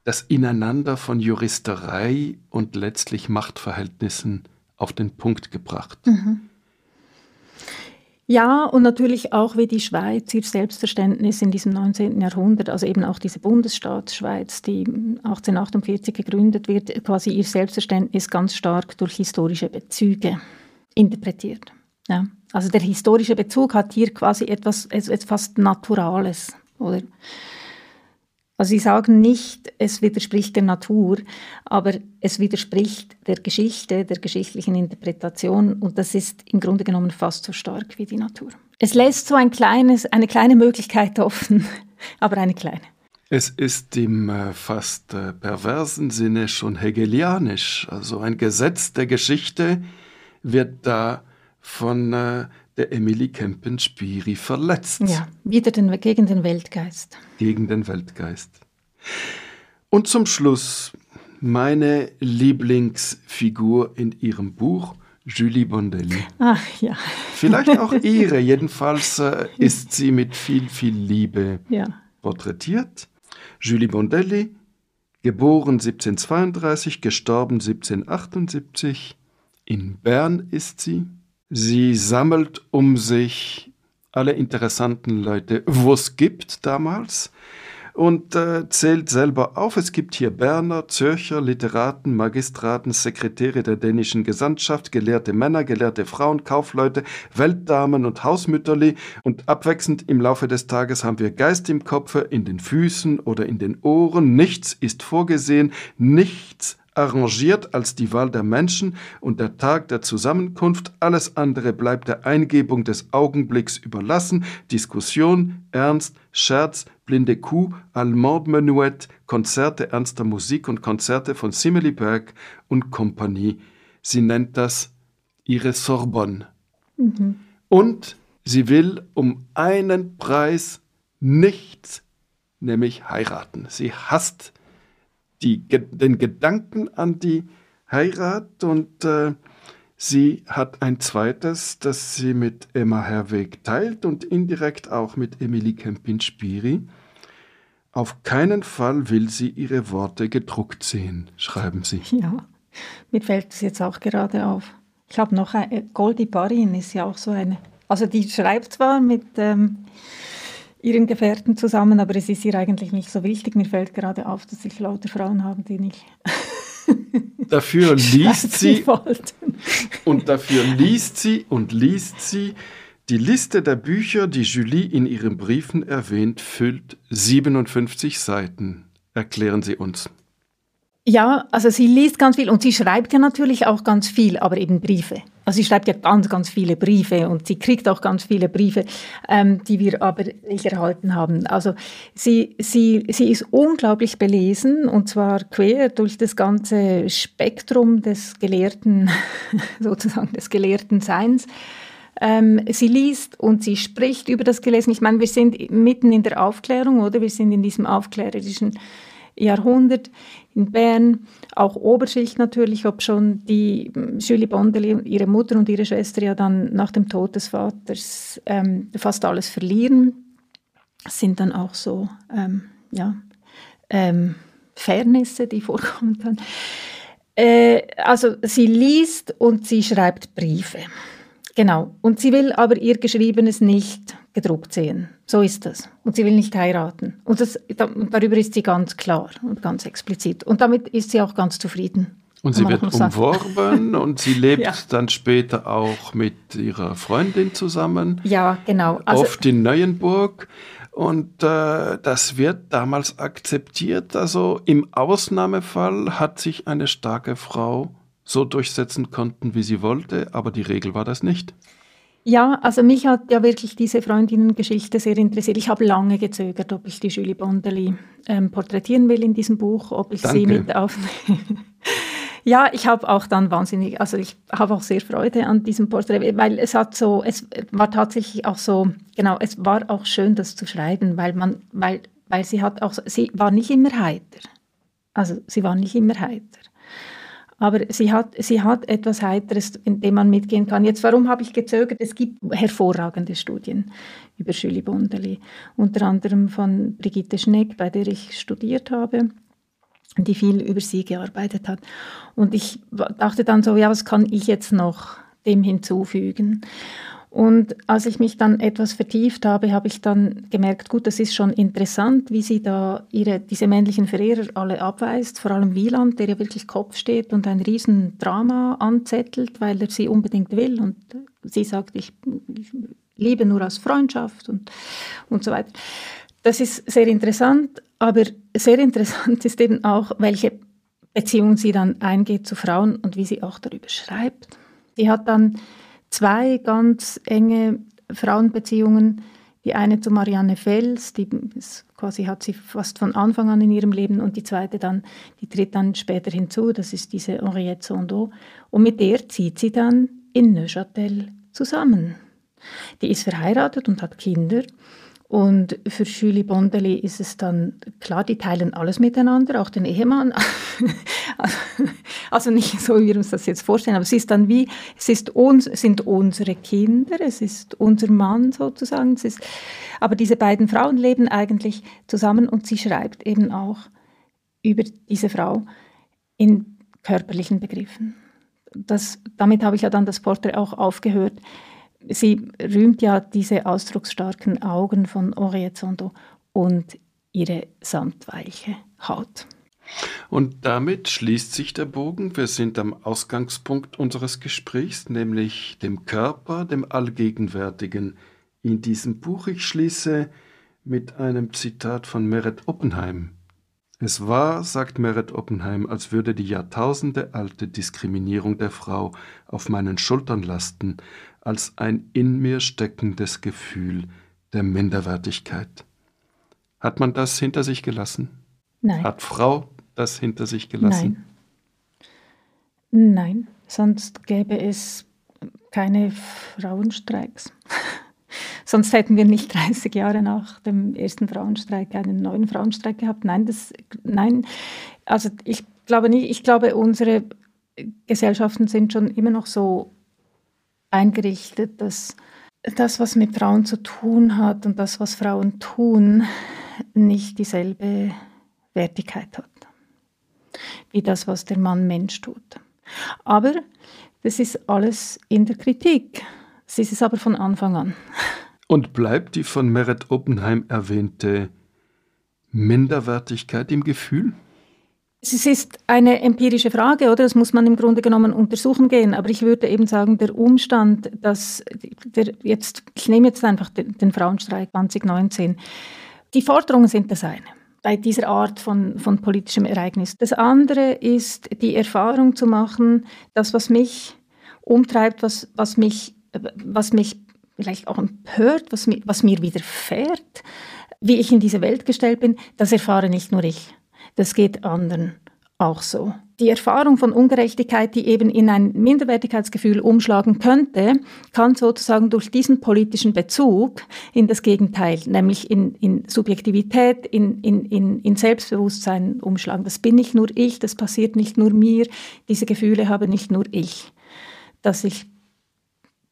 das Ineinander von Juristerei und letztlich Machtverhältnissen auf den Punkt gebracht. Mhm. Ja, und natürlich auch, wie die Schweiz ihr Selbstverständnis in diesem 19. Jahrhundert, also eben auch diese Bundesstaatsschweiz, die 1848 gegründet wird, quasi ihr Selbstverständnis ganz stark durch historische Bezüge interpretiert. Ja. Also der historische Bezug hat hier quasi etwas, etwas fast Naturales, oder? Also sie sagen nicht, es widerspricht der Natur, aber es widerspricht der Geschichte, der geschichtlichen Interpretation und das ist im Grunde genommen fast so stark wie die Natur. Es lässt so ein kleines, eine kleine Möglichkeit offen, aber eine kleine. Es ist im äh, fast äh, perversen Sinne schon hegelianisch. Also ein Gesetz der Geschichte wird da von äh, der Emily Kempen-Spiri verletzt. Ja, wieder den, gegen den Weltgeist. Gegen den Weltgeist. Und zum Schluss meine Lieblingsfigur in ihrem Buch, Julie Bondelli. Ach ja. Vielleicht auch ihre, jedenfalls äh, ist sie mit viel, viel Liebe ja. porträtiert. Julie Bondelli, geboren 1732, gestorben 1778. In Bern ist sie. Sie sammelt um sich alle interessanten Leute, wo es gibt damals und äh, zählt selber auf. Es gibt hier Berner, Zürcher, Literaten, Magistraten, Sekretäre der dänischen Gesandtschaft, gelehrte Männer, gelehrte Frauen, Kaufleute, Weltdamen und Hausmütterli. Und abwechselnd im Laufe des Tages haben wir Geist im Kopfe, in den Füßen oder in den Ohren. Nichts ist vorgesehen, nichts arrangiert als die Wahl der Menschen und der Tag der Zusammenkunft, alles andere bleibt der Eingebung des Augenblicks überlassen, Diskussion, Ernst, Scherz, blinde Kuh, Allemand-Menuett, Konzerte ernster Musik und Konzerte von Simili Berg und Kompanie. Sie nennt das ihre Sorbonne. Mhm. Und sie will um einen Preis nichts, nämlich heiraten. Sie hasst die, den Gedanken an die Heirat und äh, Sie hat ein zweites, das sie mit Emma Herweg teilt und indirekt auch mit Emilie Kempin-Spiri. Auf keinen Fall will sie ihre Worte gedruckt sehen, schreiben sie. Ja, mir fällt es jetzt auch gerade auf. Ich habe noch eine, Goldie Barin ist ja auch so eine. Also die schreibt zwar mit ähm, ihren Gefährten zusammen, aber es ist ihr eigentlich nicht so wichtig. Mir fällt gerade auf, dass ich lauter Frauen habe, die nicht dafür liest sie und dafür liest sie und liest sie die Liste der Bücher, die Julie in ihren Briefen erwähnt, füllt 57 Seiten. Erklären Sie uns. Ja, also sie liest ganz viel und sie schreibt ja natürlich auch ganz viel, aber eben Briefe. Also sie schreibt ja ganz, ganz viele Briefe und sie kriegt auch ganz viele Briefe, ähm, die wir aber nicht erhalten haben. Also sie, sie, sie ist unglaublich belesen und zwar quer durch das ganze Spektrum des Gelehrten, sozusagen des gelehrten Seins. Ähm, sie liest und sie spricht über das Gelesen. Ich meine, wir sind mitten in der Aufklärung, oder? Wir sind in diesem aufklärerischen Jahrhundert in Bern, auch Oberschicht natürlich, ob schon die hm, Julie Bondeli, ihre Mutter und ihre Schwester ja dann nach dem Tod des Vaters ähm, fast alles verlieren, sind dann auch so ähm, ja, ähm, Fairnisse, die vorkommen können. Äh, also sie liest und sie schreibt Briefe. Genau. Und sie will aber ihr Geschriebenes nicht gedruckt sehen. So ist das. Und sie will nicht heiraten. Und das, darüber ist sie ganz klar und ganz explizit. Und damit ist sie auch ganz zufrieden. Und sie wird umworben und sie lebt ja. dann später auch mit ihrer Freundin zusammen. Ja, genau. Also, oft in Neuenburg. Und äh, das wird damals akzeptiert. Also im Ausnahmefall hat sich eine starke Frau so durchsetzen konnten, wie sie wollte, aber die Regel war das nicht. Ja, also mich hat ja wirklich diese Freundinnengeschichte sehr interessiert. Ich habe lange gezögert, ob ich die Julie Bondeli ähm, porträtieren will in diesem Buch, ob ich Danke. sie mit aufnehme. ja, ich habe auch dann wahnsinnig, also ich habe auch sehr Freude an diesem Porträt, weil es hat so, es war tatsächlich auch so, genau, es war auch schön, das zu schreiben, weil man, weil, weil sie hat auch, sie war nicht immer heiter. Also sie war nicht immer heiter. Aber sie hat, sie hat etwas Heiteres, in dem man mitgehen kann. Jetzt, warum habe ich gezögert? Es gibt hervorragende Studien über Julie Bondeli, unter anderem von Brigitte Schneck, bei der ich studiert habe, die viel über sie gearbeitet hat. Und ich dachte dann so, ja, was kann ich jetzt noch dem hinzufügen? Und als ich mich dann etwas vertieft habe, habe ich dann gemerkt, gut, das ist schon interessant, wie sie da ihre, diese männlichen Verehrer alle abweist, vor allem Wieland, der ja wirklich Kopf steht und ein Riesendrama anzettelt, weil er sie unbedingt will und sie sagt, ich, ich liebe nur aus Freundschaft und, und so weiter. Das ist sehr interessant, aber sehr interessant ist eben auch, welche Beziehung sie dann eingeht zu Frauen und wie sie auch darüber schreibt. Die hat dann zwei ganz enge Frauenbeziehungen. Die eine zu Marianne Fels, die quasi hat sie fast von Anfang an in ihrem Leben und die zweite dann, die tritt dann später hinzu, das ist diese Henriette Sondot. Und mit der zieht sie dann in Neuchâtel zusammen. Die ist verheiratet und hat Kinder und für Julie Bondeli ist es dann klar, die teilen alles miteinander, auch den Ehemann. also nicht so, wie wir uns das jetzt vorstellen, aber es ist dann wie, es ist uns, sind unsere Kinder, es ist unser Mann sozusagen. Es ist, aber diese beiden Frauen leben eigentlich zusammen und sie schreibt eben auch über diese Frau in körperlichen Begriffen. Das, damit habe ich ja dann das Porträt auch aufgehört sie rühmt ja diese ausdrucksstarken Augen von Sondot und ihre samtweiche Haut. Und damit schließt sich der Bogen. Wir sind am Ausgangspunkt unseres Gesprächs, nämlich dem Körper, dem Allgegenwärtigen in diesem Buch. Ich schließe mit einem Zitat von Meret Oppenheim. Es war, sagt Meret Oppenheim, als würde die jahrtausendealte Diskriminierung der Frau auf meinen Schultern lasten, als ein in mir steckendes Gefühl der Minderwertigkeit. Hat man das hinter sich gelassen? Nein. Hat Frau das hinter sich gelassen? Nein. Nein, sonst gäbe es keine Frauenstreiks. sonst hätten wir nicht 30 Jahre nach dem ersten Frauenstreik einen neuen Frauenstreik gehabt. Nein, das, nein, also ich glaube nicht. Ich glaube, unsere Gesellschaften sind schon immer noch so eingerichtet, dass das, was mit Frauen zu tun hat und das, was Frauen tun, nicht dieselbe Wertigkeit hat, wie das, was der Mann Mensch tut. Aber das ist alles in der Kritik. Es ist es aber von Anfang an. Und bleibt die von Meret Oppenheim erwähnte Minderwertigkeit im Gefühl? Es ist eine empirische Frage, oder? Das muss man im Grunde genommen untersuchen gehen. Aber ich würde eben sagen, der Umstand, dass der jetzt, ich nehme jetzt einfach den, den Frauenstreik 2019, die Forderungen sind das eine bei dieser Art von, von politischem Ereignis. Das andere ist die Erfahrung zu machen, das, was mich umtreibt, was, was, mich, was mich vielleicht auch empört, was was mir widerfährt, wie ich in diese Welt gestellt bin, das erfahre nicht nur ich. Das geht anderen auch so. Die Erfahrung von Ungerechtigkeit, die eben in ein Minderwertigkeitsgefühl umschlagen könnte, kann sozusagen durch diesen politischen Bezug in das Gegenteil, nämlich in, in Subjektivität, in, in, in, in Selbstbewusstsein umschlagen. Das bin nicht nur ich, das passiert nicht nur mir, diese Gefühle habe nicht nur ich, dass ich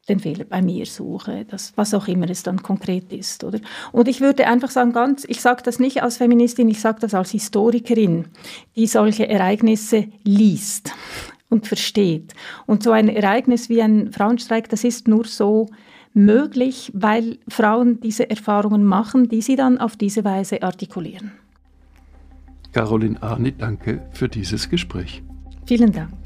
den Fehler bei mir suche, das, was auch immer es dann konkret ist. Oder? Und ich würde einfach sagen, ganz, ich sage das nicht als Feministin, ich sage das als Historikerin, die solche Ereignisse liest und versteht. Und so ein Ereignis wie ein Frauenstreik, das ist nur so möglich, weil Frauen diese Erfahrungen machen, die sie dann auf diese Weise artikulieren. Caroline Arni, danke für dieses Gespräch. Vielen Dank.